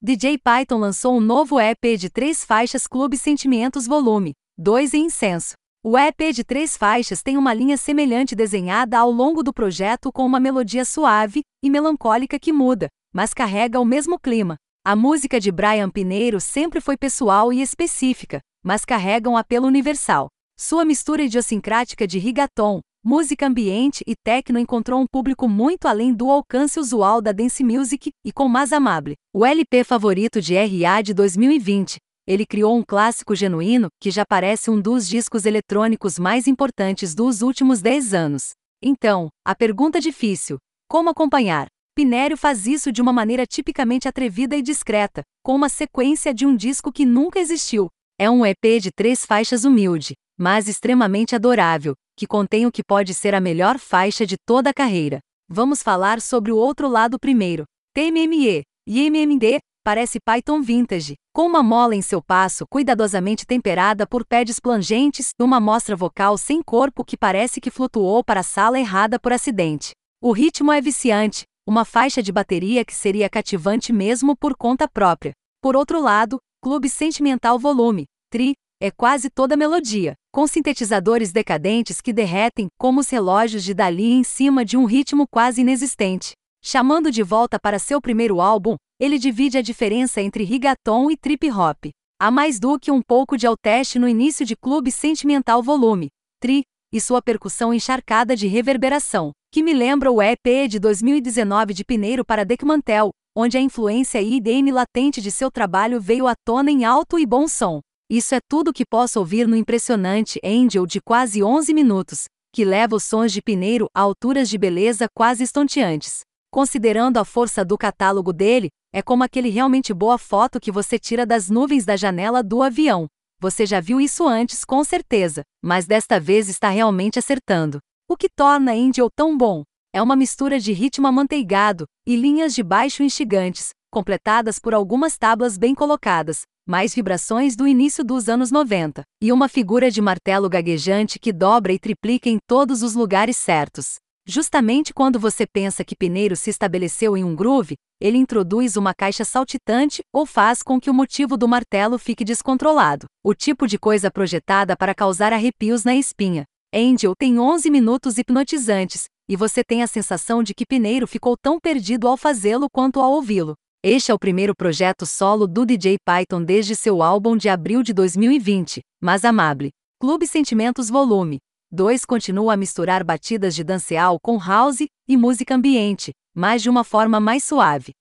DJ Python lançou um novo EP de três faixas Clube Sentimentos Volume 2 em Incenso. O EP de três faixas tem uma linha semelhante desenhada ao longo do projeto com uma melodia suave e melancólica que muda, mas carrega o mesmo clima. A música de Brian Pineiro sempre foi pessoal e específica, mas carrega um apelo universal. Sua mistura idiosincrática de rigaton, música ambiente e techno encontrou um público muito além do alcance usual da dance music e com mais amable. O LP favorito de RA de 2020, ele criou um clássico genuíno que já parece um dos discos eletrônicos mais importantes dos últimos 10 anos. Então, a pergunta difícil: como acompanhar? Pinério faz isso de uma maneira tipicamente atrevida e discreta, com uma sequência de um disco que nunca existiu. É um EP de três faixas humilde, mas extremamente adorável, que contém o que pode ser a melhor faixa de toda a carreira. Vamos falar sobre o outro lado primeiro. TMME e MMD parece Python Vintage, com uma mola em seu passo cuidadosamente temperada por pads plangentes e uma mostra vocal sem corpo que parece que flutuou para a sala errada por acidente. O ritmo é viciante, uma faixa de bateria que seria cativante mesmo por conta própria. Por outro lado, Clube Sentimental Volume, Tri, é quase toda melodia, com sintetizadores decadentes que derretem como os relógios de Dali em cima de um ritmo quase inexistente. Chamando de volta para seu primeiro álbum, ele divide a diferença entre rigaton e trip hop. Há mais do que um pouco de alteste no início de Clube Sentimental Volume, Tri, e sua percussão encharcada de reverberação, que me lembra o EP de 2019 de Pineiro para Deckmantel, onde a influência IDM latente de seu trabalho veio à tona em alto e bom som. Isso é tudo que posso ouvir no impressionante Angel de quase 11 minutos, que leva os sons de Pineiro a alturas de beleza quase estonteantes. Considerando a força do catálogo dele, é como aquele realmente boa foto que você tira das nuvens da janela do avião. Você já viu isso antes, com certeza, mas desta vez está realmente acertando. O que torna Angel tão bom? É uma mistura de ritmo amanteigado e linhas de baixo instigantes, completadas por algumas tábuas bem colocadas, mais vibrações do início dos anos 90, e uma figura de martelo gaguejante que dobra e triplica em todos os lugares certos. Justamente quando você pensa que Pineiro se estabeleceu em um groove, ele introduz uma caixa saltitante ou faz com que o motivo do martelo fique descontrolado, o tipo de coisa projetada para causar arrepios na espinha. Angel tem 11 minutos hipnotizantes, e você tem a sensação de que Pineiro ficou tão perdido ao fazê-lo quanto ao ouvi-lo. Este é o primeiro projeto solo do DJ Python desde seu álbum de abril de 2020, Mas Amable. Clube Sentimentos Volume 2 continua a misturar batidas de danceal com house e música ambiente, mas de uma forma mais suave.